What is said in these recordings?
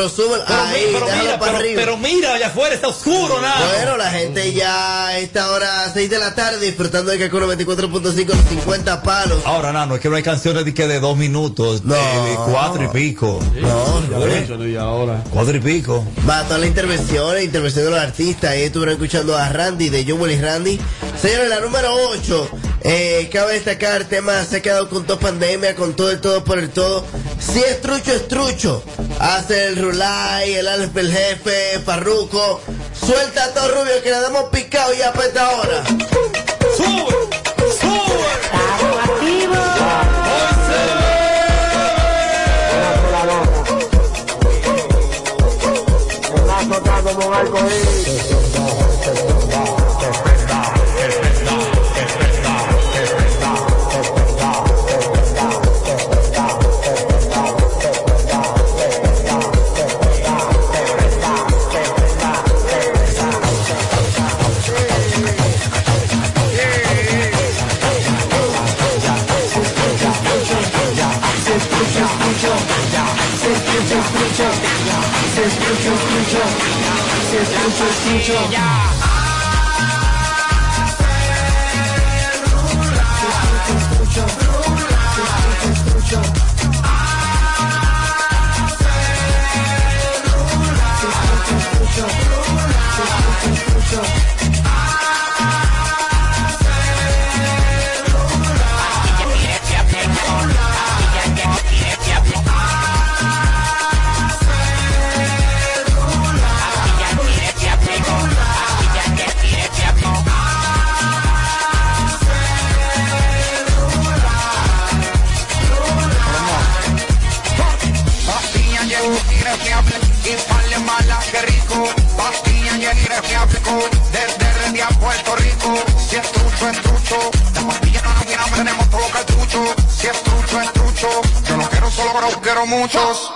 Pero sube- pero, ahí, pero déjalo mira, para pero, arriba. pero mira, allá afuera está oscuro, Nano. Bueno, la gente ya a esta hora, 6 de la tarde, disfrutando de Kakuno 24.5, los 50 palos. Ahora, Nano, es que no hay canciones de que de dos minutos, No. de, de cuatro y pico. No, Ya no. lo y ahora. Cuatro y pico. Va, todas las intervenciones, intervención de los artistas. Ahí estuvieron escuchando a Randy, de Joel y Randy. Señores, la número 8. Eh, cabe destacar, el tema se ha quedado con toda pandemia, con todo el todo por el todo. Si es trucho, es trucho. Hace el Rulay, el Alex el jefe, Farruco. Suelta a todo rubio que le damos picado ya para esta hora. ¡Sube! ¡Sube! Pastilla muchos.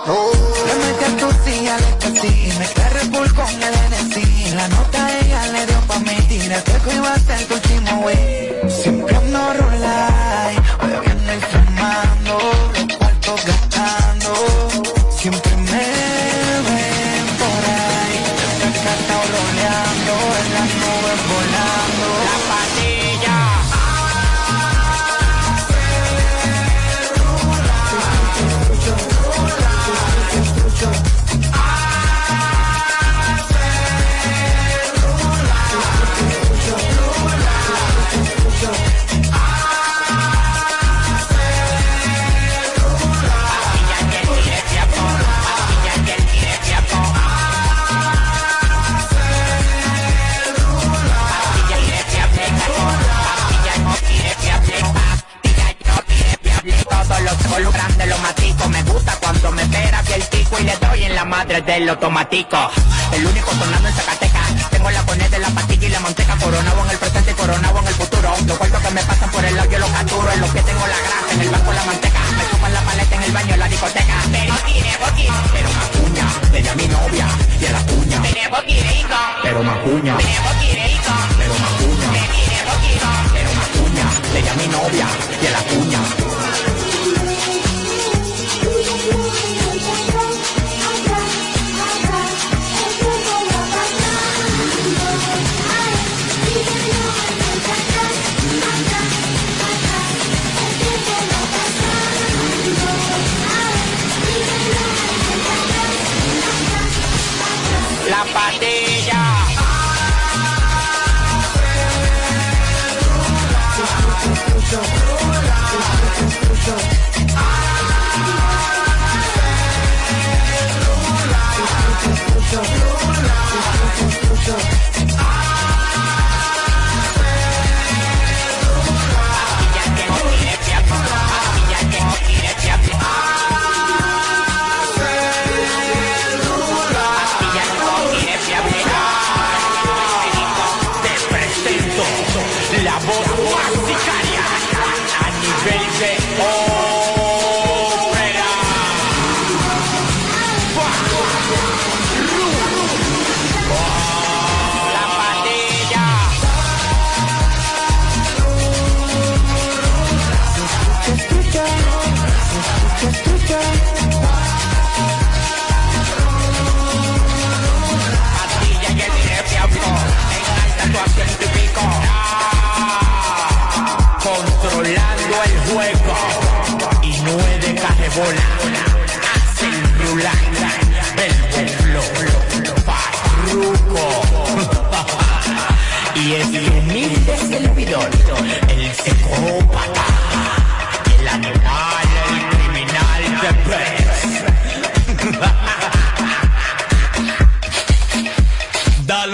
Pero macuña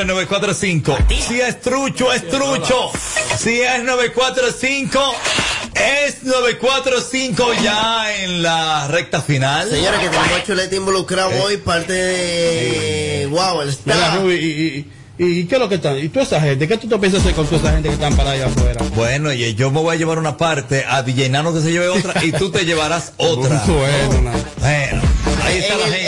945. Si es trucho, es trucho. Si es 945, es 945 ya en la recta final. Señores, que tenemos chuleta involucrado eh. hoy, parte de. ¡Wow! El está. ¿Y qué es lo que están? ¿Y tú esa gente? ¿Qué tú te piensas hacer con toda esa gente que están para allá afuera? Bueno, y yo me voy a llevar una parte, a Villenano que se lleve otra, y tú te llevarás otra. bueno, ahí está la gente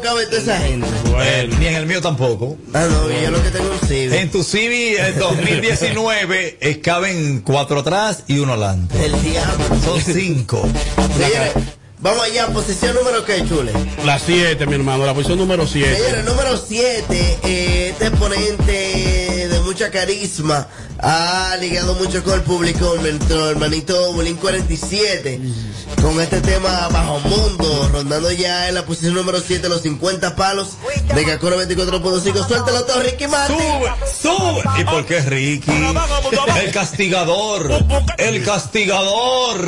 cabe toda esa gente. Bueno. Ni en el mío tampoco. Ah, no, bueno. yo lo que tengo un Civi. En tu Civi el 2019 es, caben cuatro atrás y uno adelante. El diablo. Son cinco. Vamos allá, posición número que, chule. La 7, mi hermano, la posición número 7. Señores, número 7, eh, este exponente de mucha carisma ha ligado mucho con el público nuestro hermanito Bolín 47 con este tema Bajo Mundo, rondando ya en la posición número 7 los 50 palos de Cacoro 24.5. Suéltalo todo, Ricky Martin. Sube, sube. ¿Y por qué Ricky? El castigador, el castigador.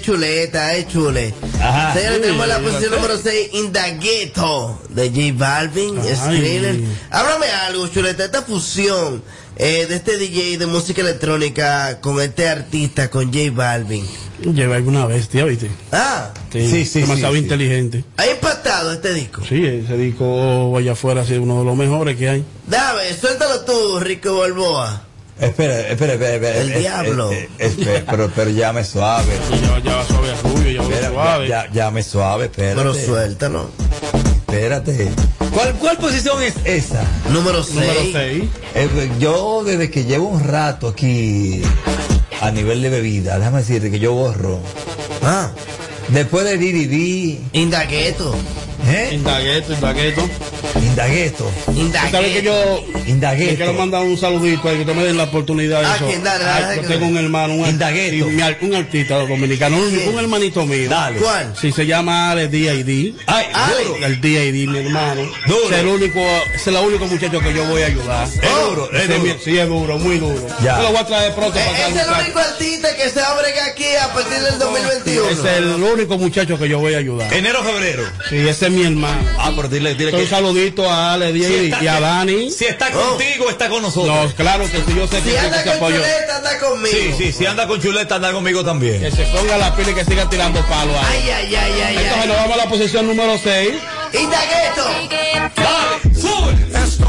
chuleta, es chule. Ajá. Señores, tenemos la posición número 6, Indagueto, de J Balvin, Skriller. Háblame algo, chuleta, esta fusión eh, de este DJ de música electrónica con este artista, con J Balvin. J Balvin una bestia, ¿viste? Ah. Sí, sí, sí Demasiado sí, inteligente. ¿Ha impactado este disco? Sí, ese disco, oh, vaya afuera, es uno de los mejores que hay. Dame, suéltalo tú, Rico Balboa. Espera, espera, espera. espera El diablo. eh, espera, pero, pero llame suave. Ya, ya va suave a rubio, ya va Espera, suave. ya, ya- llame suave, espérate. Pero suéltalo. Espérate. ¿Cuál, ¿Cuál posición es esa? Número Número 6. 6. Eh, yo desde que llevo un rato aquí a nivel de bebida, déjame decirte que yo borro. Ah, Después de DDD, Indagueto. ¿eh? Indagueto, Indagueto. Indagueto, Tú sabes que yo le Indagueto. quiero mandar un saludito ahí, que ustedes me den la oportunidad de Ah, eso. ¿quién? Dale, dale, Ay, dale, yo que- tengo un hermano, un, Indagueto. artista dominicano, un, hermanito mío. Dale. ¿Cuál? Sí, se llama Ale D.I.D. Ay, Ale. duro. El D.I.D., mi hermano. Duro. Es el único, es el único muchacho que yo voy a ayudar. Es duro, es duro. Sí, es duro, muy duro. Ya. Yo lo voy a traer pronto Eh, para acá. Es el único artista que se abre aquí a partir del 2021. Es el único muchacho que yo voy a ayudar. Enero, febrero. Sí, ese es mi hermano. Ah, pero dile, dile que. saludito a Ale si D.I.D. está- y a Dani. Si está contigo, está con nosotros. No, claro que sí, yo sé que Si anda que se con apoyo. chuleta, anda conmigo. Sí, sí, si anda con chuleta, anda conmigo también. Que se ponga la pila y que siga tirando palo ahí. Ay, ay, ay, ay, Entonces ay. nos vamos a la posición número 6. Indagueto. Dale, sube.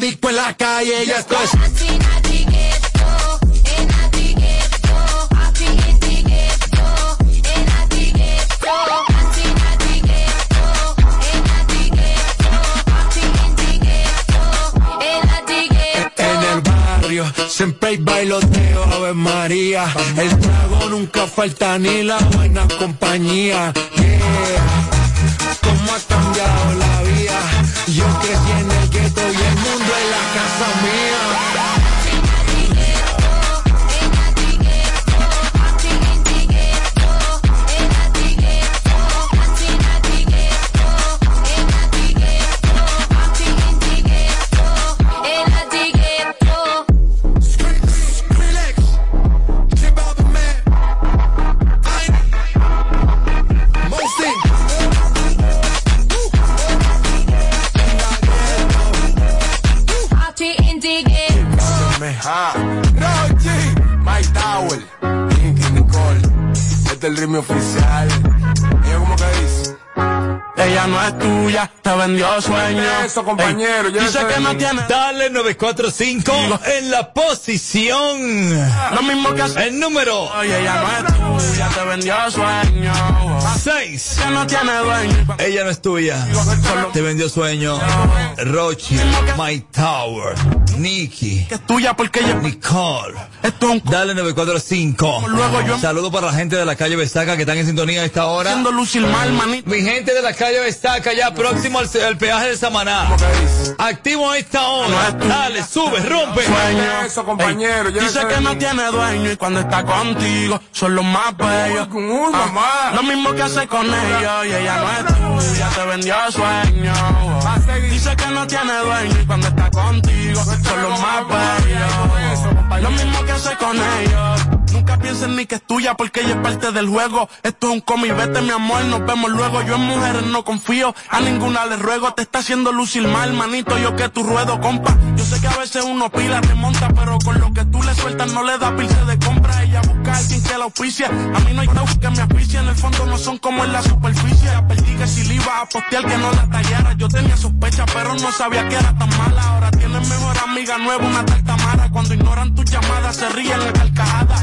la en la calle, ya esto es En el barrio siempre hay bailoteo, Ave María. El trago nunca falta ni la buena compañía. Yeah. Cómo ha cambiado la vida. Yo crecí en es la casa este es vendió sueño. Eso, compañero, yo Dice que no tiene Dale 945 en la posición. lo mismo que hace. El número Oye, ella no es tuya, te vendió sueño. 6. Que no tiene dueño. Ella no es tuya. Te vendió sueño. Rochi, My Tower, Nicky, Que es tuya porque ella Nicole. Dale 945. Luego yo- Saludos para la gente de la calle Besaca que están en sintonía a esta hora. Mi gente de la calle Besaca ya próximo al, al peaje de Samaná. Activo a esta hora. Dale, sube, rompe. Sueño. Eso, compañero. Dice que no tiene dueño y cuando está contigo son los más bellos. Ah, Lo mismo que hace con ellos y ella no es tuya, te vendió sueño. Dice que no tiene dueño y cuando está contigo son los más bellos. Lo mismo que hace con ellos. Nunca piensen ni que es tuya porque ella es parte del juego. Esto es un cómic, vete mi amor, nos vemos luego. Yo en mujeres no confío, a ninguna le ruego. Te está haciendo lucir mal, manito, yo que tu ruedo, compa. Yo sé que a veces uno pila, te monta, pero con lo que tú le sueltas no le da pilce de compra. Ella busca a alguien que la auspicia. A mí no hay nada que me auspicia, en el fondo no son como en la superficie. Perdí que si le iba a postear que no la tallara. Yo tenía sospecha, pero no sabía que era tan mala. Ahora tienes mejor amiga nueva, una tal Tamara. Cuando ignoran tus llamadas, se ríen en carcajadas.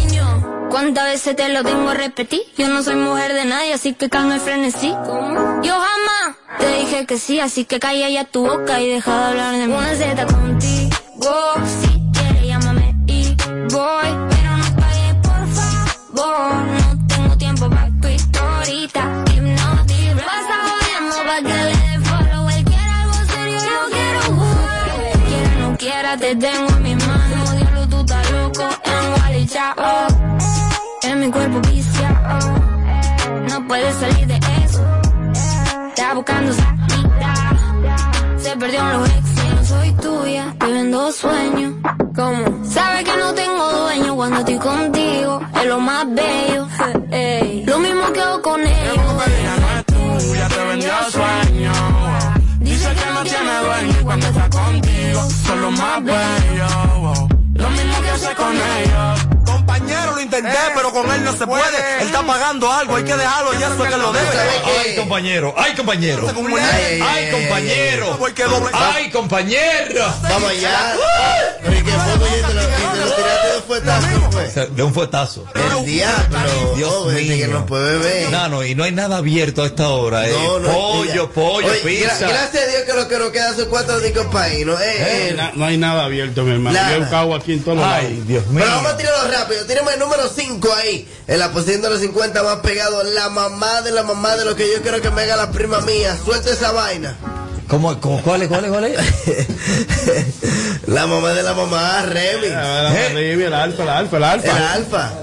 ¿Cuántas veces te lo tengo a repetir? Yo no soy mujer de nadie, así que calma el frenesí. ¿Cómo? Yo jamás te dije que sí, así que calla ya tu boca y deja de hablar de mí. Una Z contigo, si quieres llámame y voy. Pero no pagues, por favor. No tengo tiempo para tu historita. Hipnotic, pasa jodiendo pa' que le dé follow. Él quiere algo serio, yo quiero jugar. Quiera o no quiera, te tengo en mis manos. Diablo, tú estás loco en Wally Chao. En mi cuerpo viciado. No puedes salir de eso. Está buscando salida. Se perdió en los ex. No soy tuya, te vendo sueños. ¿Cómo? Sabes que no tengo dueño cuando estoy contigo. Es lo más bello. Lo mismo que hago con es tuya, te vendió sueño. Dice que no tiene dueño cuando está contigo son los más bellos. wow. Lo mismo que hace con ellos. Intenté, pero con él no se puede. Él está pagando algo, hay que dejarlo y eso es que lo debe. Ay, compañero, ay, compañero. Ay, compañero. Ay, compañero. Vamos allá. Pero ¿y qué fue, oye? ¿Te lo, y te lo tiraste de fuetazo, pues? De un fuetazo. El diablo. Dios mío. no puede beber. No, no, y no hay nada abierto a esta hora, eh. No, no, pollo, pollo, Oye, pizza. gra- gracias a Dios que lo que nos queda son cuatro discos ¿no? Eh, eh. No hay nada abierto, mi hermano. Nada. Yo buscado aquí en todos los lados. Ay, Dios mío. Pero vamos a tirarlo rápido. Tírame el número 5 ahí. En la posición de los 50 más pegado. La mamá de la mamá de lo que yo quiero que me haga la prima mía. Suelta esa vaina. ¿Cómo, cómo, cuál es, cuál es, cuál es? la mamá de la mamá, Remy. Arriba, el alfa, el alfa, el alfa. El alfa.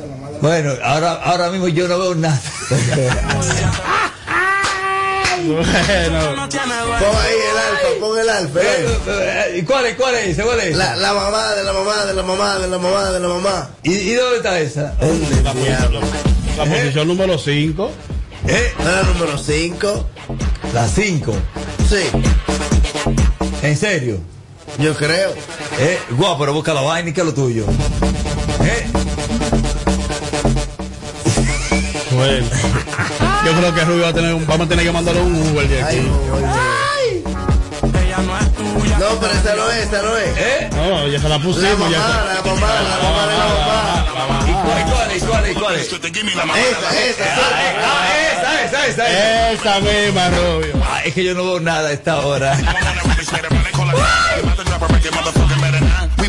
Bueno, ahora, ahora mismo yo no veo nada. Bueno, Pon ahí el alfa, pon el alfa. eh. ¿Y cuál es, cuál es ese? ¿Cuál es? La, la mamá de la mamá de la mamá de la mamá de la mamá. ¿Y, y dónde está esa? la, posición, la posición número 5. ¿Eh? ¿No era número 5? La 5. Sí, ¿En serio? yo creo. ¿Eh? Guau, pero busca la vaina y que es lo tuyo. ¿Eh? Bueno. Yo creo que Rubio va a tener, un- vamos a tener que mandarle un Uber de aquí. no es tuya. No, pero esa no es, esa no es. ¿Eh? No, ya se la La pusimos. mamá, ya la mamá, la mamá la mamá. ¿Y cuál, cuál es, cuál es, cuál es? Esa, esa, suelta. Ah, esa, esa, esa, esa. Esa misma, Rubio. Ah, es que yo no veo nada a esta hora.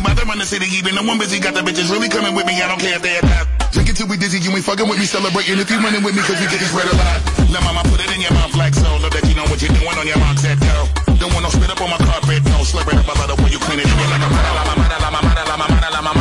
We mother run the city, even the one busy got the bitches really coming with me. I don't care if they attack. Drink it till we dizzy, you ain't fucking with me, celebrating if you running with me, cause we get this red a lot. Let mama put it in your mouth like so. Love that you know what you're doing on your mark, that go. Don't want no spit up on my carpet, no. Slurp it up, I love the way you clean it. Like a mada, la mamada, la mamada, la mamada, la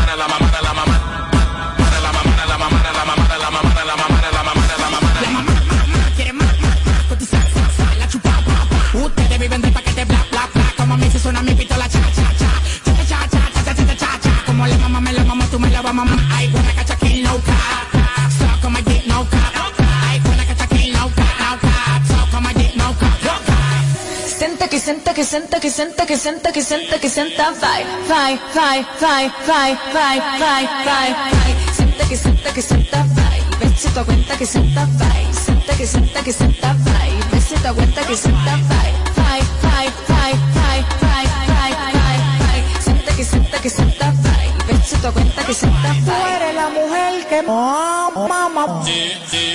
que senta que senta que senta que senta que senta que senta vai vai vai vai vai vai vai vai vai senta que senta que senta vai vê se tu aguenta que senta vai senta que senta que senta vai vê se tu aguenta que senta vai vai vai vai vai vai vai vai vai senta que senta que senta vai vê se tu aguenta que senta Tú vai eres la mujer que mamá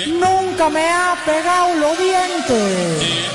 nunca me ha pegado los dientes.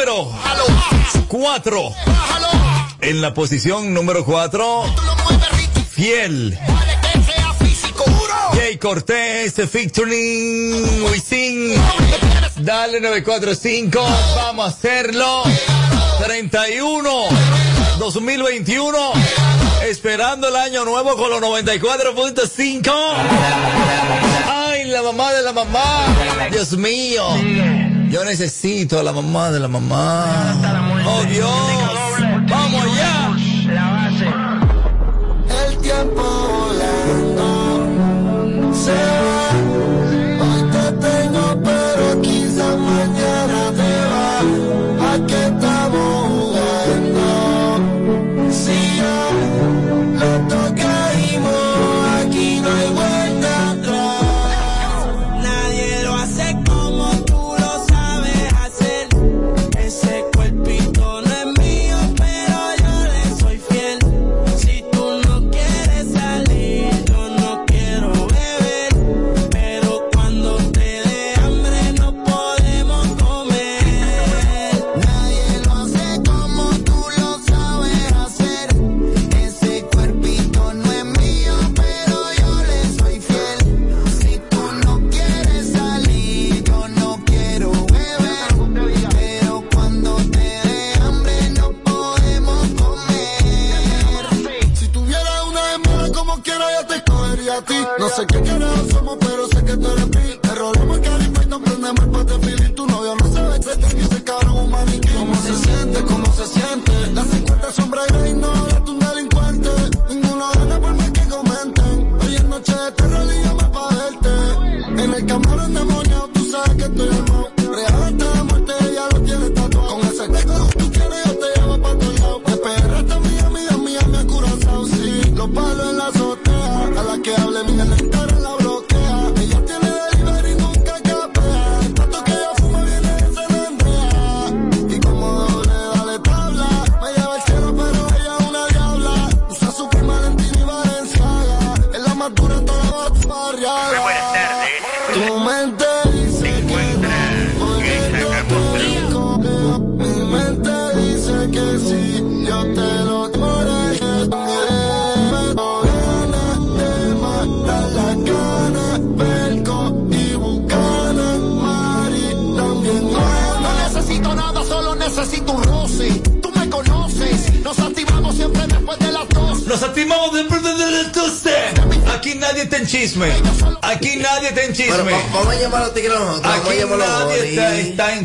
número Bájalo, 4. bájalo. En la posición número 4, Tú lo mueves rico. Fiel. Jay Cortés, featuring Wisin. Dale 945, vamos a hacerlo. 31, 2021. Esperando el año nuevo con los 94.5. Ay, la mamá de la mamá. Dios mío. Yo necesito a la mamá de la mamá. Oh Dios. Vamos allá. El tiempo volando se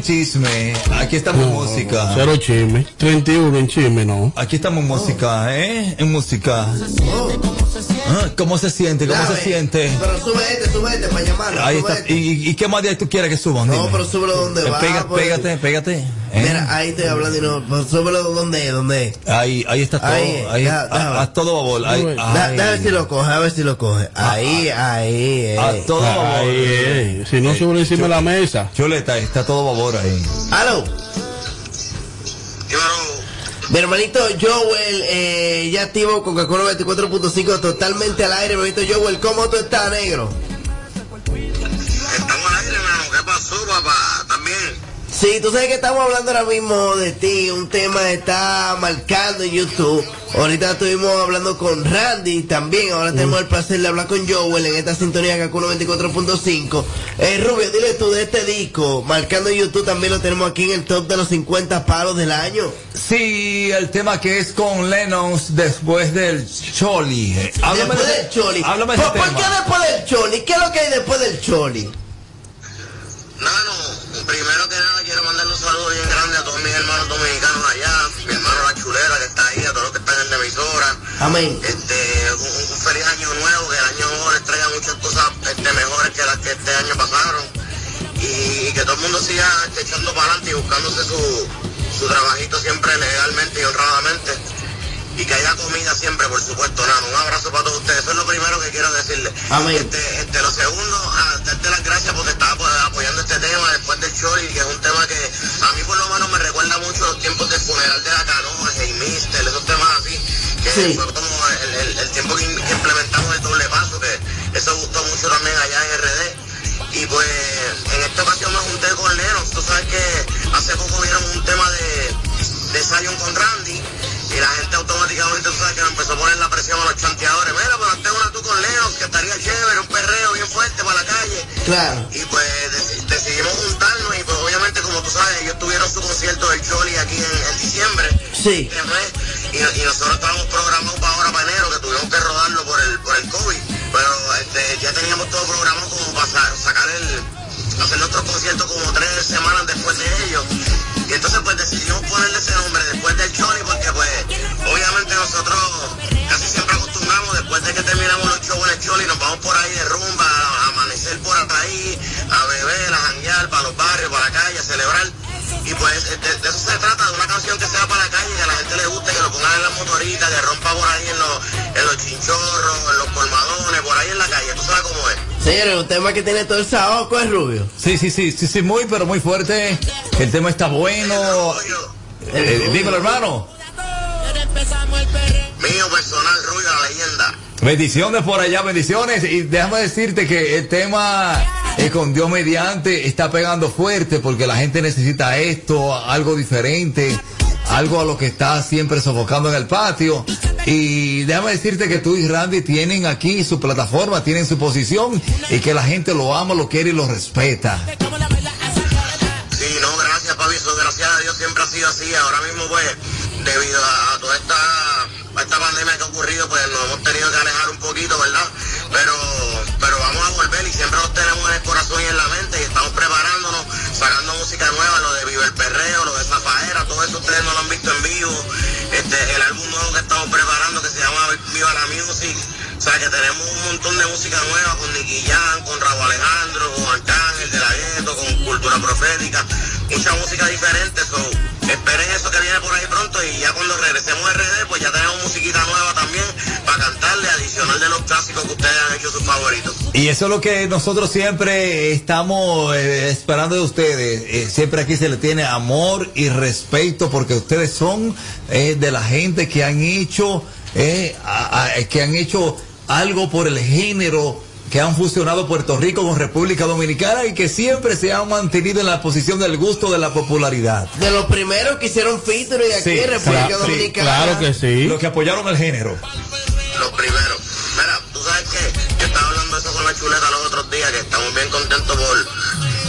chisme. Aquí estamos en música. Cero chisme. 31 en chisme, no. Aquí estamos en música, ¿eh? En música. Oh, ¿Cómo se siente? ¿Cómo se siente? Pero sube este, sube este para llamarlo. Ahí está. este. ¿Y, y qué más de ahí tú quieres que suban? No, Dime. pero súbelo donde Eh, va. pega- pues. pégate, pégate. ¿eh? Mira, ahí estoy hablando y no. Pues súbelo donde, donde. Ahí, ahí está todo. Ahí, Ahí, deja- a, a todo babol. Ahí. Da-. Déjame ver si lo coge, a ver si lo coge. Ahí, ahí, eh. A todo babor. Ahí, eh. Si no sube encima de la mesa. Chuleta, está todo babor ahí. Aló. Mi hermanito Joel, eh, ya activo Coca-Cola 24.5 totalmente al aire. Mi hermanito Joel, ¿cómo tú estás, negro? Estamos al aire, hermano. ¿Qué pasó, papá? También. Sí, tú sabes que estamos hablando ahora mismo de ti, un tema está marcando en YouTube. Ahorita estuvimos hablando con Randy también, ahora tenemos el placer de hablar con Joel en esta sintonía Kaku 94.5. Eh, Rubio, dile tú de este disco, marcando en YouTube también lo tenemos aquí en el top de los 50 palos del año. Sí, el tema que es con Lennon después del Choli. Eh, Háblame después de- del Choli. Háblame ¿Por, ese por tema. qué después del Choli? ¿Qué es lo que hay después del Choli? Nano, primero que nada quiero mandarle un saludo bien grande a todos mis hermanos dominicanos allá, mi hermano La Chulera que está ahí, a todos los que están en la emisora. Amén. Este, un, un feliz año nuevo, que el año nuevo les traiga muchas cosas este, mejores que las que este año pasaron. y, que todo el mundo siga echando para adelante y buscándose su, su trabajito siempre legalmente y honradamente. Y que haya comida siempre, por supuesto, Nano. Un abrazo para todos ustedes. Eso es lo primero que quiero decirle. Amén. Este, este, lo segundo, a darte las gracias porque estaba pues, apoyando este tema después del show y que es un tema que a mí por lo menos me recuerda mucho los tiempos del funeral de la canoa, Hey Mister, esos temas así, que Sí. fue como el, el- el tiempo que, implementamos el doble paso, que eso gustó mucho también allá en RD. Y pues en esta ocasión me junté con Lennox. Tú sabes que hace poco vieron un tema de, de Zion con Randy. Y la gente automáticamente, tú sabes que me empezó a poner la presión a los chanteadores. Mira, pero hazte una tú con Lennox, que estaría chévere, un perreo bien fuerte para la calle. Claro. Y pues deci- decidimos juntarnos y pues obviamente como tú sabes, ellos tuvieron su concierto del Choli aquí en, en diciembre. Sí. Y, y nosotros estábamos programados para ahora, para enero, que tuvimos que rodarlo por el, por el COVID. Pero este, ya teníamos todo programado como para sa- sacar el, hacer nuestros conciertos como tres semanas después de ellos. Y entonces pues decidimos ponerle ese nombre después del Choli porque pues obviamente nosotros casi siempre acostumbramos después de que terminamos los shows en el Choli nos vamos por ahí de rumba, a amanecer por ahí, a beber, a janguear para los barrios, para la calle, a celebrar. Y pues de, eso se trata, de una canción que sea para la calle, que a la gente le guste, que lo pongan en las motoritas, que rompa por ahí en los, en los chinchorros, en los colmadones, por ahí en la calle, tú sabes cómo es. Señores, un tema que tiene todo el saoco es rubio. Sí, sí, sí, sí, sí, muy, pero muy fuerte. El tema está bueno. Eh, dímelo, hermano. Mío personal, Rubio, la leyenda. Bendiciones por allá, bendiciones. Y déjame decirte que el tema eh, con Dios mediante está pegando fuerte porque la gente necesita esto, algo diferente, algo a lo que está siempre sofocando en el patio. Y déjame decirte que tú y Randy tienen aquí su plataforma, tienen su posición y que la gente lo ama, lo quiere y lo respeta. Sí, no, gracias, papi. Eso, gracias a Dios siempre ha sido así. Ahora mismo, pues, debido a, toda esta, esta pandemia que ha ocurrido, pues nos hemos tenido que alejar un poquito, ¿verdad? Pero, pero vamos a volver y siempre nos tenemos en el corazón y en la mente y estamos preparándonos, sacando música nueva, lo de Viva el Perreo, lo de Zafaera, todo eso ustedes no lo han visto en vivo. Este, el álbum nuevo que estamos preparando que se llama Viva la Music. O sea que tenemos un montón de música nueva con Nicky Jam, con Raúl Alejandro, con Arcángel de la Gueto, con Cultura Profética, mucha música diferente. So, esperen eso que viene por ahí pronto y ya cuando regresemos a RD, pues ya tenemos musiquita nueva también adicional de los clásicos que ustedes han hecho sus favoritos. Y eso es lo que nosotros siempre estamos eh, esperando de ustedes. Eh, siempre aquí se le tiene amor y respeto porque ustedes son eh, de la gente que han hecho, eh, a- a- que han hecho algo por el género que han fusionado Puerto Rico con República Dominicana y que siempre se han mantenido en la posición del gusto de la popularidad. De los primeros que hicieron featuring aquí en República claro, sí, Dominicana. claro que sí. Los que apoyaron el género. Los primeros. Mira, tú sabes que yo estaba hablando eso con la chuleta los otros días, que estamos bien contentos por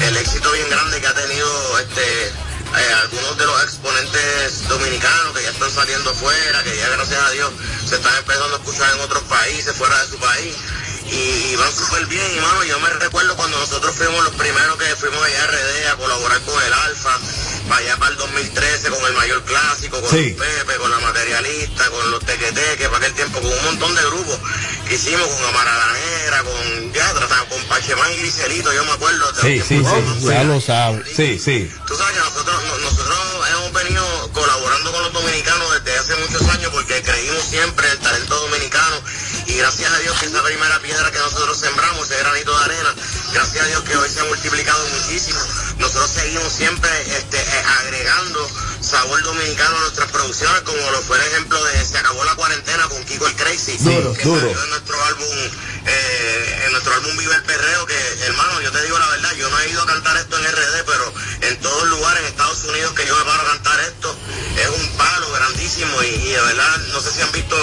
el éxito bien grande que ha tenido este eh, algunos de los exponentes dominicanos que ya están saliendo fuera, que ya gracias a Dios se están empezando a escuchar en otros países, fuera de su país. Y, y van súper bien, y mano, yo me recuerdo cuando nosotros fuimos los primeros que fuimos allá a RD a colaborar con el Alfa, para allá para el 2013 con el Mayor Clásico, con Sí. los Pepe, con la Materialista, con los Tequeteques, para aquel tiempo, con un montón de grupos que hicimos con Amaralanera, con ya, tratamos con Pachemán y Griselito, yo me acuerdo. de Sí, sí, sí. Ya lo sabe. Sí, sí. Tú sabes que nosotros, no- nosotros hemos venido colaborando con los dominicanos desde hace muchos años porque creímos siempre en el talento dominicano y gracias a Dios que esa primera piedra que nosotros sembramos, ese granito de arena, gracias a Dios que hoy se ha multiplicado muchísimo. Nosotros seguimos siempre este, eh, agregando sabor dominicano nuestras producciones, como lo fue el ejemplo de Se acabó la cuarentena con Kiko el Crazy, Duro, que duro. salió en nuestro álbum, eh, en nuestro álbum Vive el Perreo, que hermano, yo te digo la verdad, yo no he ido a cantar esto en RD, pero en todos lugares en Estados Unidos que yo me paro a cantar esto, es un palo grandísimo y, y de verdad, no sé si han visto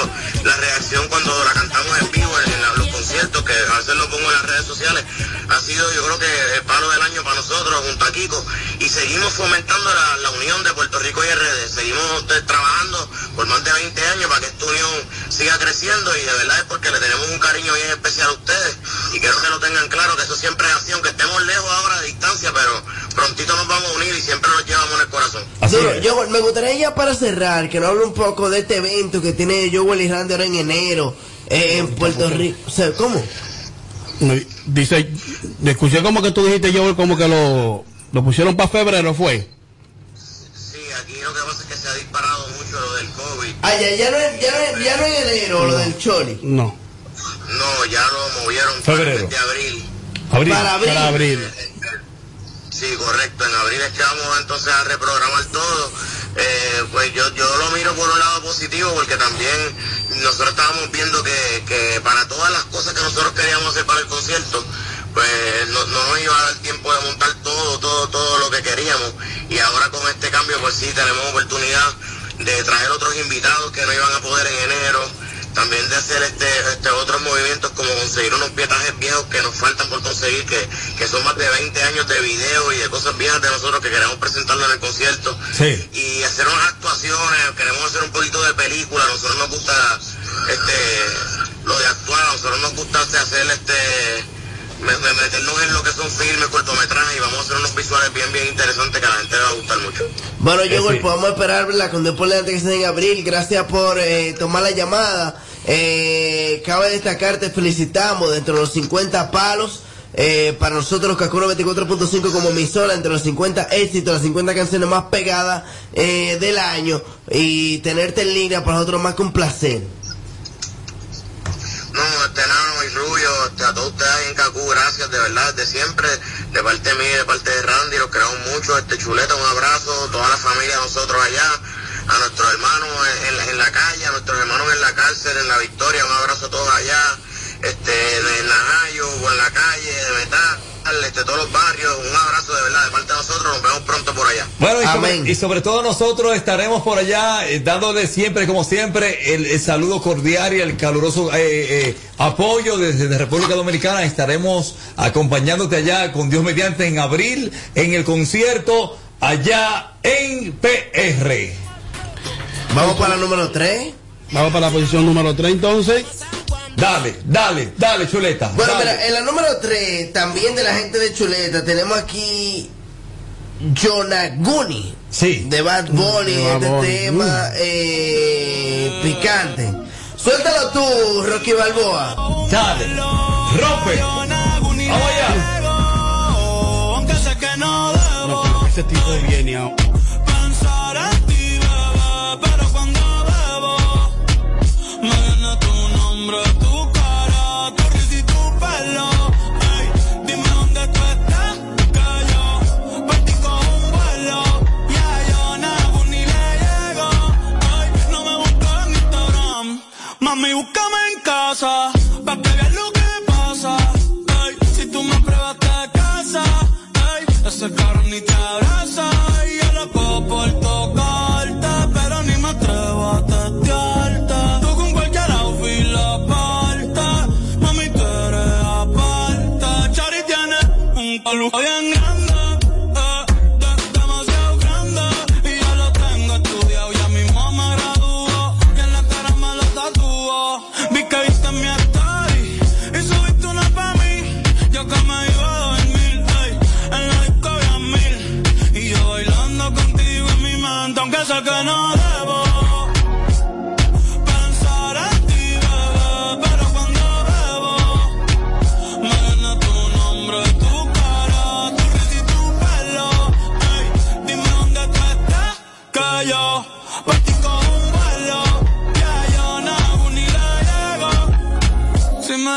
la reacción cuando la cantamos en vivo en, en la- los conciertos, que a veces lo pongo en las redes sociales, ha sido yo creo que el palo del año para nosotros junto a Kiko y seguimos fomentando la, la unión de Puerto Rico y RD, seguimos trabajando por más de 20 años para que esta unión siga creciendo y de verdad es porque le tenemos un cariño bien especial a ustedes y quiero que lo tengan claro que eso siempre es así, aunque estemos lejos ahora de distancia, pero prontito nos vamos a unir y siempre nos llevamos en el corazón. Duro, yo, me gustaría ya para cerrar que nos hable un poco de este evento que tiene Joel y Randy ahora en enero eh, en Puerto Rico. O sea, ¿Cómo? Me dice, escuché como que tú dijiste yo como que lo, lo pusieron para febrero, ¿fue? Ah, ya, ya no es, ya no es, ya no es enero lo del Choli. No. No, ya lo movieron Febrero. de abril. Abril. Para abril. Para abril. Sí, correcto. En abril es que vamos entonces a reprogramar todo. Eh, pues yo, yo lo miro por un lado positivo porque también nosotros estábamos viendo que, que para todas las cosas que nosotros queríamos hacer para el concierto, pues no, no nos iba a dar tiempo de montar todo, todo, todo lo que queríamos. Y ahora con este cambio, pues sí, tenemos oportunidad de traer otros invitados que no iban a poder en enero. También de hacer este, este otros movimientos como conseguir unos pietajes viejos que nos faltan por conseguir, que, que son más de 20 años de video y de cosas viejas de nosotros que queremos presentarlo en el concierto. Sí. Y hacer unas actuaciones, queremos hacer un poquito de película, a nosotros nos gusta este lo de actuar, a nosotros nos gusta hacer este meternos en lo que son filmes, cortometrajes y vamos a hacer unos visuales bien bien interesantes que a la gente le va a gustar mucho. Bueno, yo sí. podemos esperar la con Dios por delante que sea en abril. Gracias por eh, tomar la llamada. Eh, cabe destacar, te felicitamos dentro de los 50 palos. Eh, para nosotros, Kakuro 24.5 como emisora, entre los 50 éxitos, las 50 canciones más pegadas eh, del año. Y tenerte en línea para nosotros más que un placer. No, este nano y rubio, a todos ustedes en Cacú, gracias de verdad, de siempre, de parte mía y de parte de Randy, los queremos mucho, este chuleta, un abrazo, toda la familia de nosotros allá, a nuestros hermanos en, en la calle, a nuestros hermanos en la cárcel, en la victoria, un abrazo a todos allá, este, de Najayo, o en la calle, de Metal, este, todos los barrios, un abrazo de verdad, de parte de nosotros, nos vemos pronto por allá. Bueno, y sobre, Amén. y sobre todo nosotros estaremos por allá eh, dándole siempre, como siempre, el, el saludo cordial y el caluroso eh, eh, apoyo desde, desde República Dominicana. Estaremos acompañándote allá con Dios mediante en abril en el concierto allá en PR. Vamos para la número 3. Vamos para la posición número 3 entonces. Dale, dale, dale, chuleta. Bueno, dale. mira, en la número 3, también de la gente de Chuleta, tenemos aquí Yonaguni. Sí. De Bad Bunny, De Bad este Bunny. tema eh, picante. Suéltalo tú, Rocky Balboa. Dale. Rompe. Vamos allá. Aunque sé que no debo No, ese tipo viene a... tu cara, tu risa y tu pelo. Ey, dime dónde tú estás, que yo partí con un vuelo. Ya yo nago ni le llego. Ey, no me busques en Instagram, mami búscame en casa,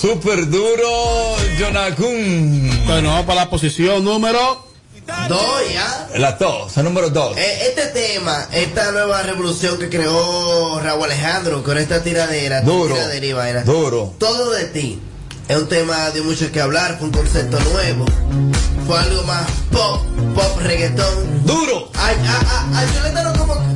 Super duro, Jonakun. Bueno, vamos para la posición número... Dos ya. La dos, el número dos. Eh, este tema, esta nueva revolución que creó Raúl Alejandro con esta tiradera, Duro, tiradera y vaina. duro. Todo de ti. Es un tema de mucho que hablar, fue un concepto nuevo. Fue algo más pop, pop, reggaetón. ¡Duro! A, a, a, a Chuleta no como, como que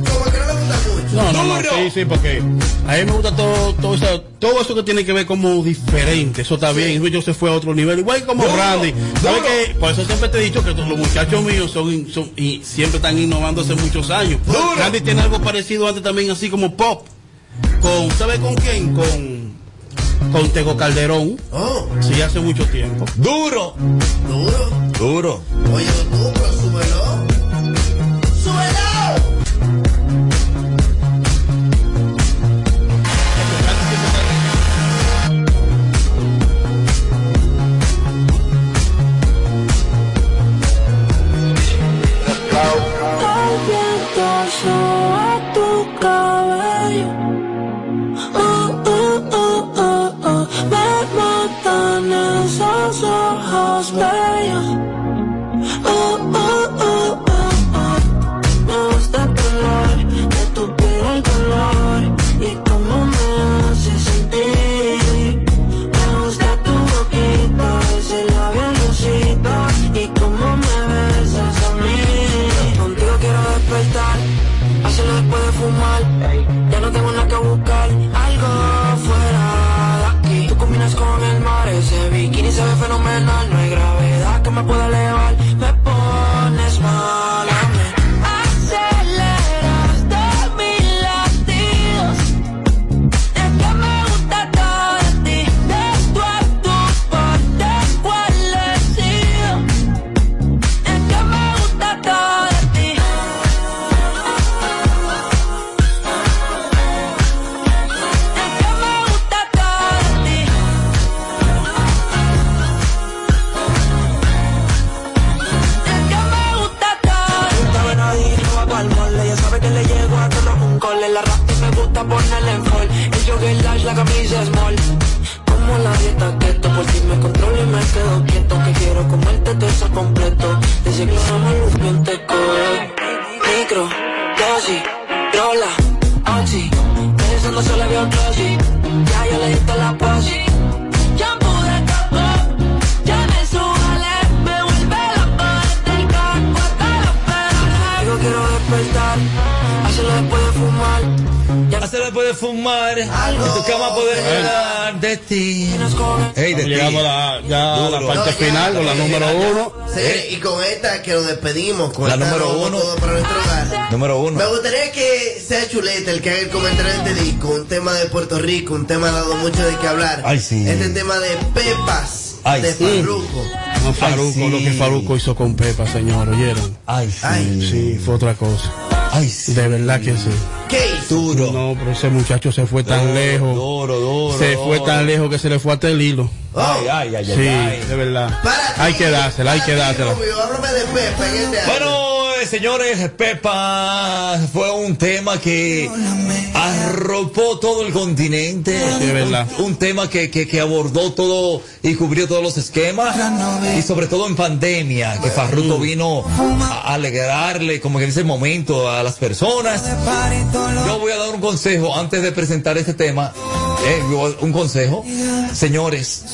no. No, no, no, sí, sí, porque a mí me gusta todo, todo, eso, todo eso que tiene que ver como diferente, eso está bien, yo se fue a otro nivel, igual como Duro, Randy, ¿sabes duro. qué? Por eso siempre te he dicho que los muchachos míos son, son- y siempre están innovando hace muchos años. Randy tiene algo parecido antes también, así como pop, con, ¿sabe con quién? Con, con Tego Calderón, Oh, sí, hace mucho tiempo. Duro, duro. duro. Oye, tú, pero El viento tu cabello. Oh, oh, oh. Me esos ojos. Que nos despedimos, con La número uno. todos para nuestro hogar. Número uno. Me gustaría que sea Chuleta el que haga el comentario de este disco, un tema de Puerto Rico, un tema dado mucho de qué hablar. Ay, sí. Este tema de Pepas, Ay, de sí. Farruko. No, Faruco, sí. lo que Faruco hizo con Pepa, señor, ¿oyeron? Ay, sí. Ay. Sí, fue otra cosa. Ay, sí. De verdad que sí. ¿Qué hizo? Duro. No, pero ese muchacho se fue tan Duro, lejos. Duro, duro. Se fue tan lejos que se le fue hasta el hilo. Ay, ay, ay, Sí, ay, ay. de verdad. Para Hay que dársela, hay que dársela. Háblame de Pepa en este. Bueno, eh, señores, Pepa fue un tema que arropó todo el continente. Sí, es verdad. Un, tema que, que, que abordó todo y cubrió todos los esquemas. Y sobre todo en pandemia, que Farruko vino a alegrarle, como que en ese momento, a las personas. Yo voy a dar un consejo antes de presentar este tema. Eh, un consejo. Señores,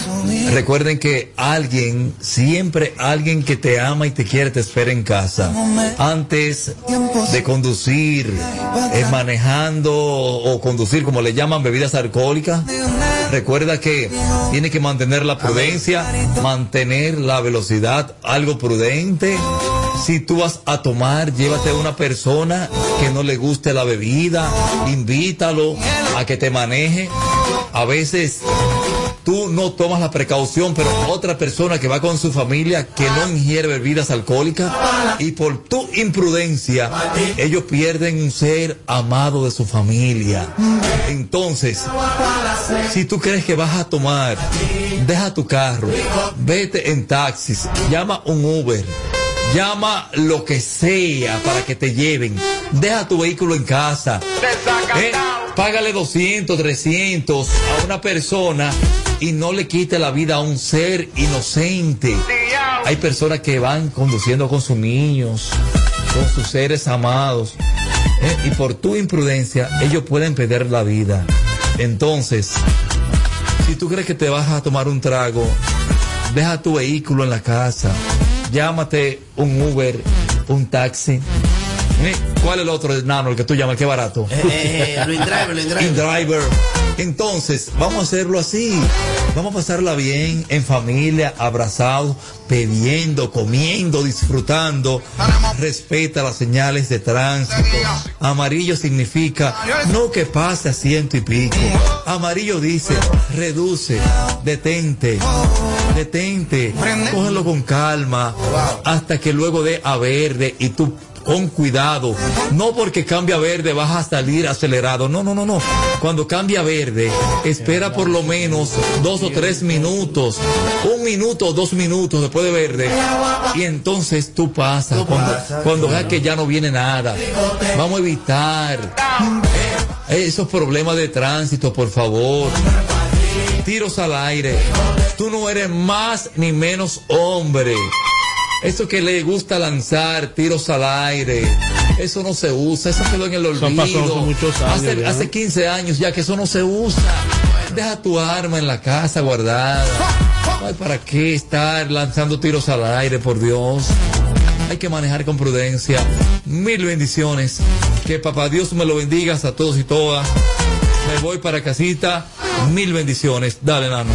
recuerden que alguien, siempre alguien que te ama y te quiere, te espera en casa. Antes de conducir, eh, manejando o conducir, como le llaman, bebidas alcohólicas, recuerda que tiene que mantener la prudencia, mantener la velocidad algo prudente. Si tú vas a tomar, llévate a una persona que no le guste la bebida, invítalo a que te maneje. A veces tú no tomas la precaución, pero otra persona que va con su familia que no ingiere bebidas alcohólicas y por tu imprudencia ellos pierden un ser amado de su familia. Entonces, si tú crees que vas a tomar, deja tu carro, vete en taxis, llama un Uber. Llama lo que sea para que te lleven. Deja tu vehículo en casa. ¿eh? Págale 200, 300 a una persona y no le quite la vida a un ser inocente. Hay personas que van conduciendo con sus niños, con sus seres amados. ¿eh? Y por tu imprudencia ellos pueden perder la vida. Entonces, si tú crees que te vas a tomar un trago, deja tu vehículo en la casa, llámate un Uber, un taxi ¿Eh? ¿Cuál es el otro nano, el que tú llamas, es barato? Eh, eh, lo InDriver, lo. InDriver. Entonces, vamos a hacerlo así. Vamos a pasarla bien, en familia, abrazados, bebiendo, comiendo, disfrutando. Respeta las señales de tránsito. Amarillo significa no que pase a ciento y pico. Amarillo dice reduce, detente, detente, cógelo con calma hasta que luego dé a verde y tú con cuidado. No porque cambia verde vas a salir acelerado. No, no, no, no. Cuando cambia verde, espera por lo menos dos o tres minutos. Un minuto o dos minutos después de verde. Y entonces tú pasas. Cuando, cuando veas que ya no viene nada. Vamos a evitar eh, esos problemas de tránsito, por favor. Tiros al aire. Tú no eres más ni menos hombre. Eso que le gusta lanzar tiros al aire, eso no se usa, eso quedó en el olvido. muchos años Hace, ya. hace 15 años ya que eso no se usa. Deja tu arma en la casa guardada. Para qué estar lanzando tiros al aire, por Dios. Hay que manejar con prudencia. Mil bendiciones. Que papá Dios me lo bendiga a todos y todas. Me voy para casita. Mil bendiciones. Dale, nano.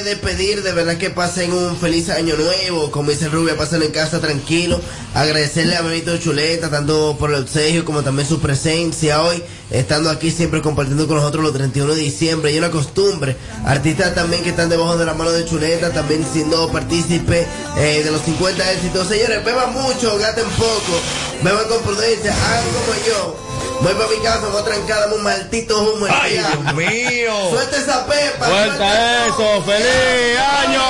Antes de, verdad que pasen un feliz año nuevo, como dice Rubia, pasen en casa tranquilo, agradecerle a Benito Chuleta, tanto por el obsequio como también su presencia hoy, estando aquí siempre compartiendo con nosotros los 31 de diciembre, y una costumbre, artistas también que están debajo de la mano de Chuleta, también siendo partícipe eh, de los 50 éxitos. Señores, beban mucho, gasten poco, beban con prudencia, hagan como yo. Voy para mi casa, voy a trancar, dame un maldito humo. ¡Ay. Dios mío! Suelta esa pepa. Suelta eso, feliz año.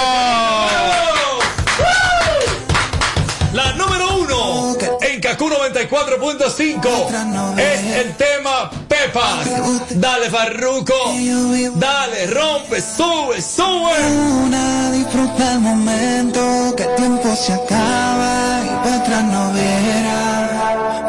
La número uno en Kaku 94.5 es el tema Pepas. Dale, Farruco. Dale, rompe, sube, sube. Una disfruta el momento que el tiempo se acaba y para atrás no verá.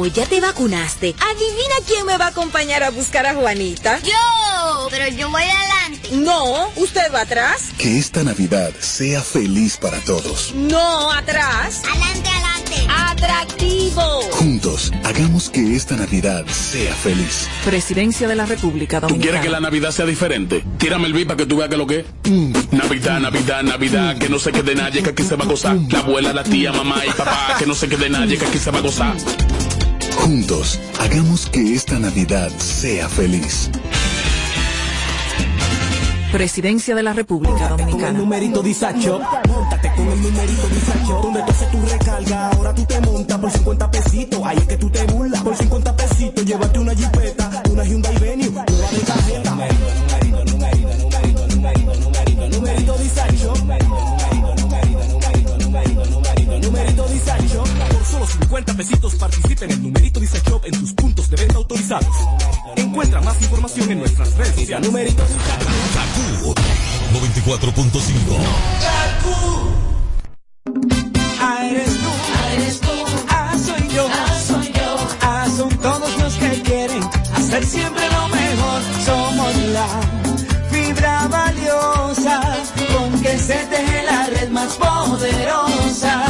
Como ya te vacunaste, adivina quién me va a acompañar a buscar a Juanita. Yo, pero yo voy adelante. No, usted va atrás. Que esta Navidad sea feliz para todos. No, atrás. Adelante, adelante. Atractivo. Juntos, hagamos que esta Navidad sea feliz. Presidencia de la República ¿Tú Dominicana. quieres que la Navidad sea diferente? Tírame el beat para que tú veas que lo que es. Navidad, Navidad, Navidad, que no se quede nadie, que aquí se va a gozar. La abuela, la tía, mamá y papá, que no se quede nadie, que aquí se va a gozar. Juntos, hagamos que esta Navidad sea feliz. Presidencia de la República Con el Dominicana. numerito disacho, montate con el numerito disacho, donde tú haces tu recarga, ahora tú te montas por 50 pesitos, ahí es que tú te burlas, por 50 pesitos, llévate una jipeta, una Hyundai Venue, nueva de tarjeta. 50 pesitos participa en el numerito disacho en tus puntos de venta autorizados. Encuentra más información en nuestras redes sociales. Numerito disacho. 94.5. Ah, ah, eres tú, ah, soy yo, soy yo, son todos los que quieren hacer siempre lo mejor. Somos la fibra valiosa con que se teje la red más poderosa.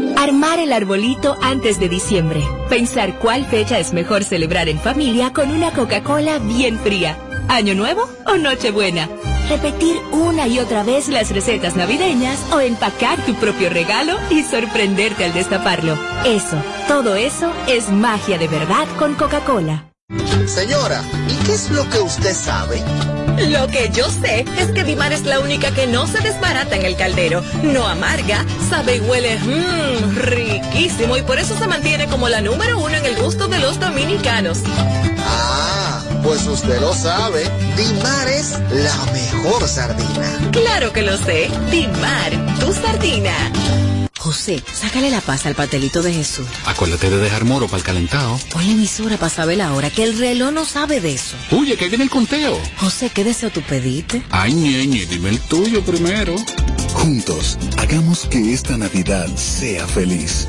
Armar el arbolito antes de diciembre. Pensar cuál fecha es mejor celebrar en familia con una Coca-Cola bien fría. ¿Año nuevo o Nochebuena? Repetir una y otra vez las recetas navideñas o empacar tu propio regalo y sorprenderte al destaparlo. Eso, todo eso es magia de verdad con Coca-Cola. Señora, ¿y qué es lo que usted sabe? Lo que yo sé es que Dimar es la única que no se desbarata en el caldero, no amarga, sabe y huele mmm, riquísimo y por eso se mantiene como la número uno en el gusto de los dominicanos. Ah, pues usted lo sabe. Dimar es la mejor sardina. Claro que lo sé, Dimar, tu sardina. José, sácale la paz al pastelito de Jesús. Acuérdate de dejar moro para el calentado. Pon la emisora para saber la hora, que el reloj no sabe de eso. Oye, que viene el conteo. José, ¿qué deseo tú pediste? Ay, ñeñe, dime el tuyo primero. Juntos, hagamos que esta Navidad sea feliz.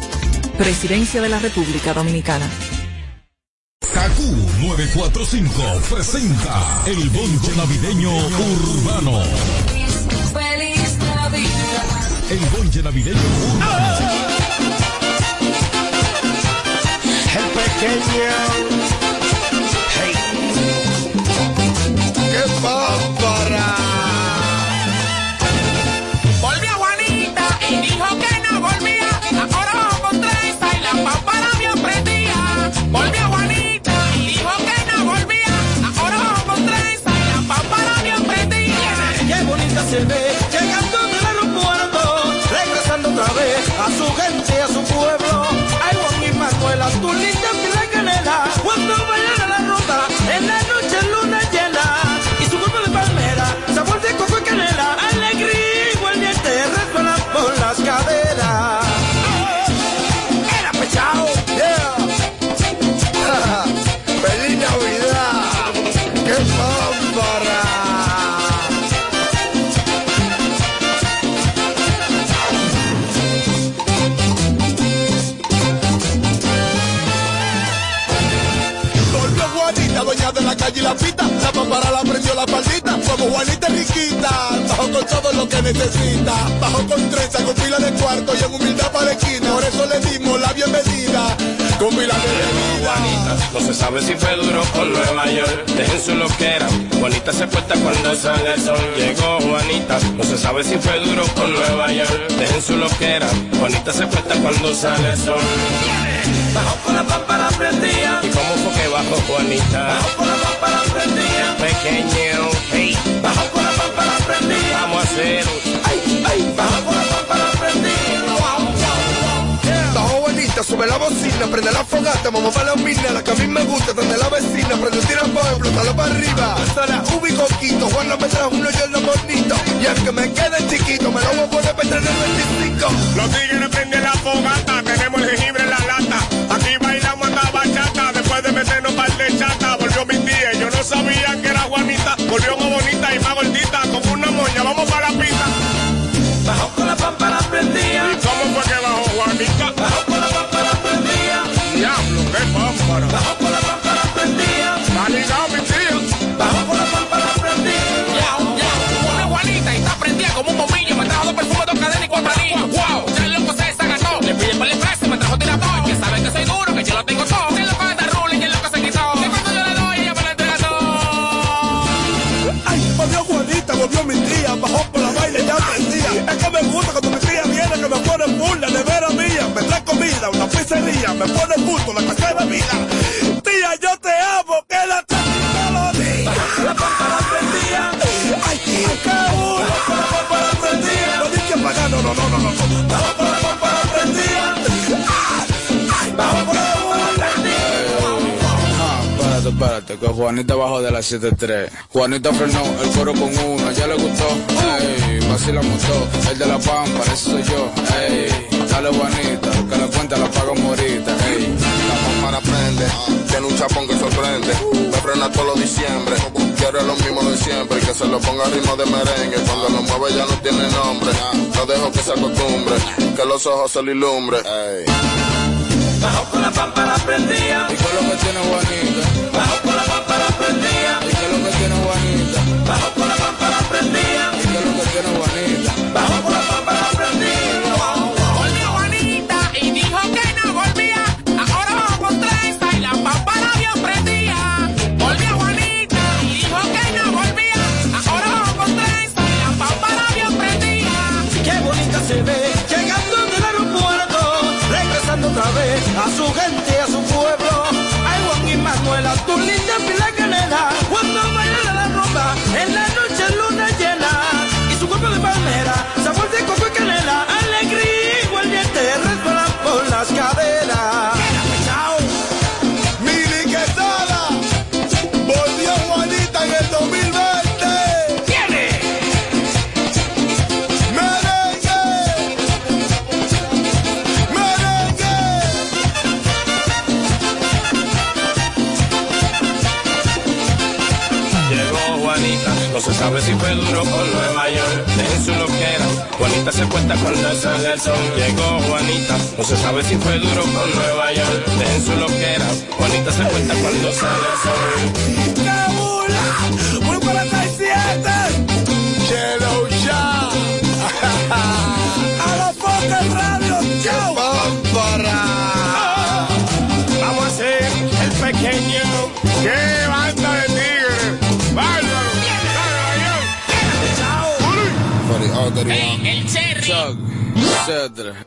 Presidencia de la República Dominicana. Kaku 945 presenta el bonche navideño urbano. El bonche navideño urbano. El pequeño. Y Manuela, tu linda piel canela, pita. La papara la faldita. Como Juanita riquita, bajo con todo lo que necesita. Bajo con trenza, con pila de cuarto y en humildad para la esquina. Por eso le dimos la bienvenida. Con pila de. Juanita, no se sabe si fue duro por Nueva York. Dejen su loquera. Juanita se cuesta cuando sale el sol. Llegó Juanita, no se sabe si fue duro por Nueva York. Dejen su loquera. Juanita se cuesta cuando sale el sol. Bajo con la pámpara prendía. ¿Y cómo fue que bajó Juanita? Bajo con la pámpara prendía. Pequeño, hey. Bajo con la pámpara prendía. Vamos a hacer. Ay, ay, bajo con la pámpara prendía. Sube la bocina, prende la fogata, vamos para la mina, la que a mí me gusta, donde la vecina, prende tira fuego, explótalo para arriba. Sara, Ubi, Coquito, Juan no me trajo uno, yo lo bonito. Y aunque me quede chiquito, me lo voy a poner para entrar en el 25. Los tigres prenden la fogata, tenemos el jengibre de meternos par de chata. Volvió mi tía, yo no sabía que era Juanita. Volvió más bonita y más gordita, como una moña, vamos para me pone justo la casa de vida. Tía, yo te amo, que la todos los días. La pámpara prendía. Ay, tía, qué uno. La pámpara prendía. No dije apagar, no, no, no, no, no. Bajo con la pámpara prendía. Bajo con la pámpara prendía. Espérate, que Juanita bajó de la 7-3. Juanita frenó el coro con uno, ya le gustó. Ey, vacila montó, el de la pampa, ese soy yo. Ey, dale Juanita, cuenta la pago morita. Ey, La pámpara prende, tiene un chapón que sorprende. Me frena todos los diciembre. Quiere lo mismo de siempre, que se lo ponga ritmo de merengue. Cuando lo mueve ya no tiene nombre. No dejo que se acostumbre, que los ojos se le ilumbre. Bajo con la pámpara prendía. ¿y qué es lo que tiene Juanita? Bajo con la pámpara prendía. ¿Y qué es lo que tiene Juanita? Bajo con la pámpara prendía. ¿Y qué es lo que tiene Juanita? Llegó Juanita. No se sabe si fue duro con Nueva York. Dejen su loquera. Juanita se cuenta cuando sale el sol. Cedra.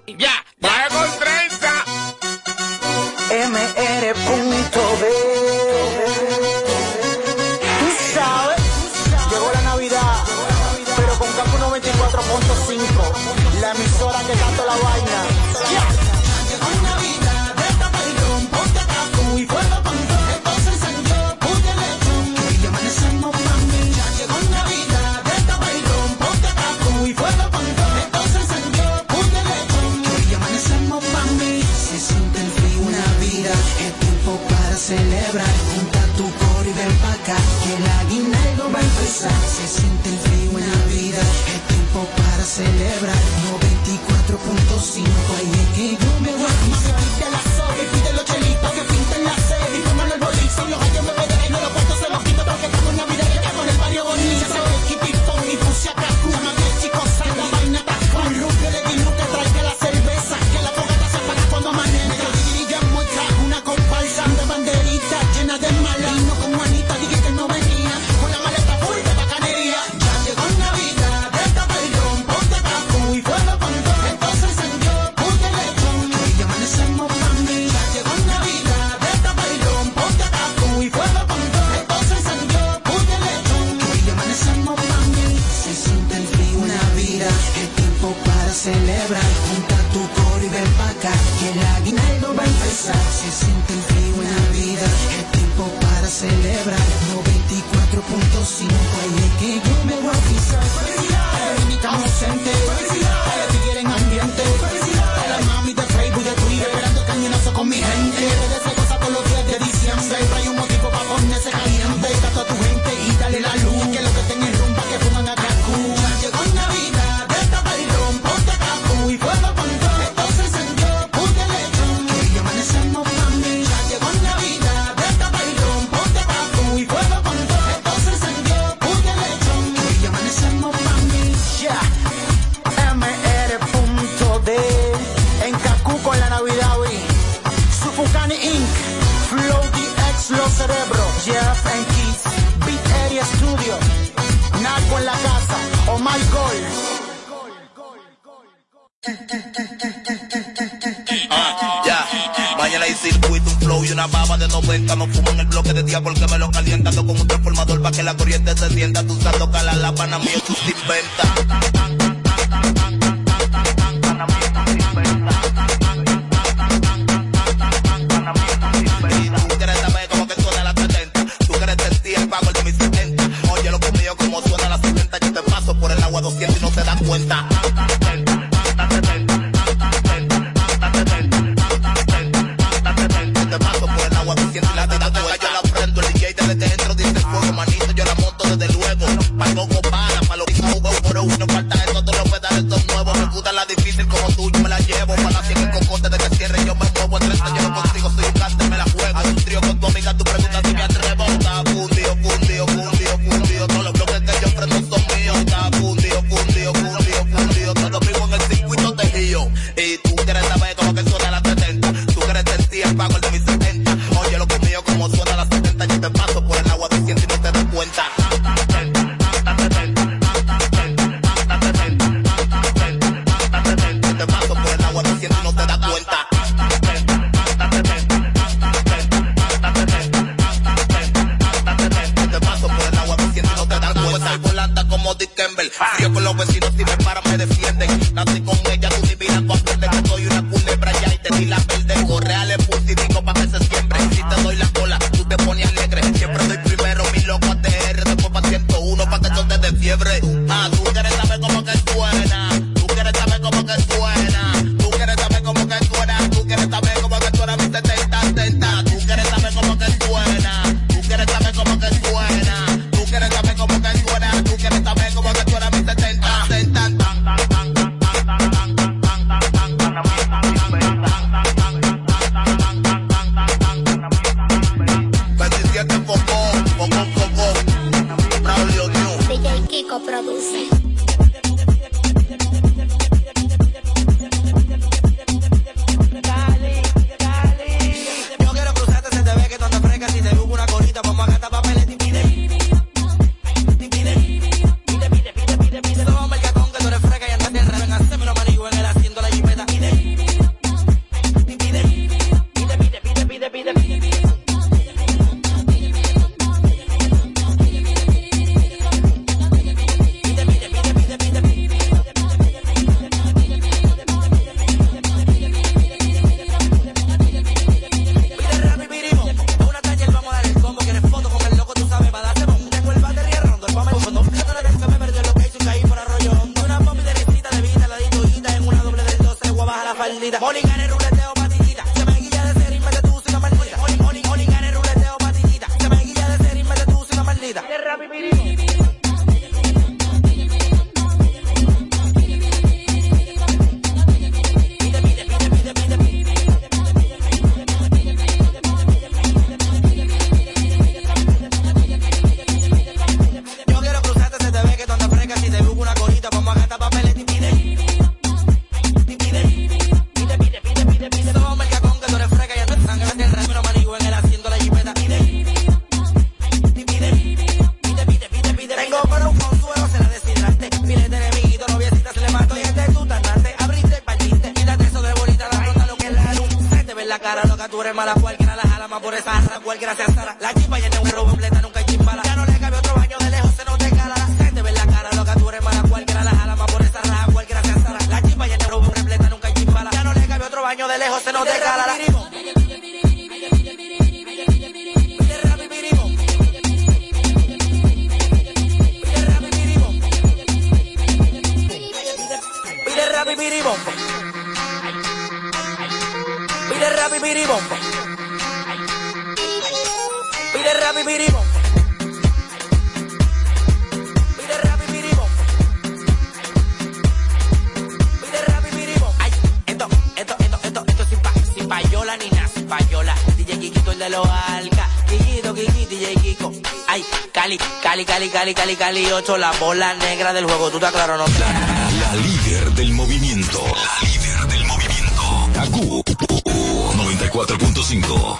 México. Ay, Cali, Cali, Cali, Cali, Cali, Cali 8, la bola negra del juego. Tú te claro, no? La, la líder del movimiento. La líder del movimiento. Acu 94.5.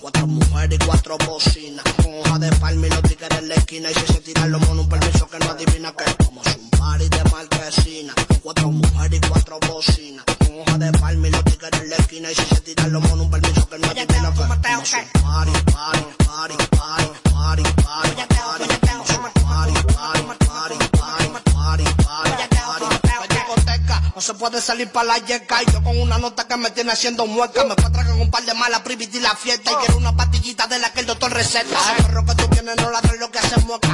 Cuatro mujeres y cuatro bocinas. Con hoja de palma y los tigres en la esquina. Y si se de salir para la yeca. Y yo con una nota que me tiene haciendo mueca. Me con un par de malas privis y la fiesta. Y quiero una pastillita de la que el doctor receta. Ese perro que tú tienes no la trae lo que hace mueca.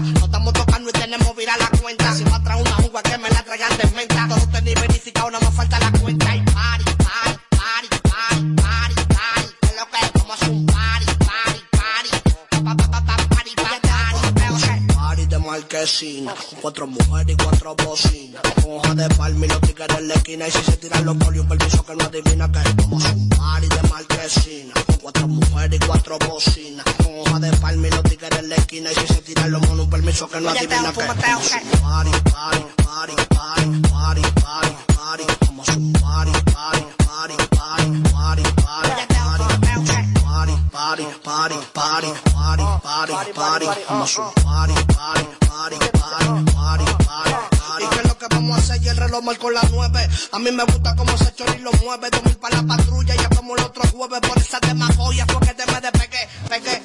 cuatro mujeres y cuatro bocinas. Con hoja de palma y los tigres en la esquina. Y si se tiran los poli, un permiso que no adivina que estamos un party de marquesina. Con cuatro mujeres y cuatro bocinas. Con hoja de palma y los tigres en la esquina. Y si se tiran los monos, un permiso que no pues adivina pues que un party, party, party. Como un party, party. Uh, uh, uh, party, party, party, party, party, party. Vamos a party, party, party, party, party, party. ¿Y qué es lo que vamos a hacer? Y el reloj marcó las nueve. A mí me gusta cómo se chori lo mueve. Dos mil para la patrulla, ya como el otro jueves. Por esa demagogia fue que te me despegué, pegué.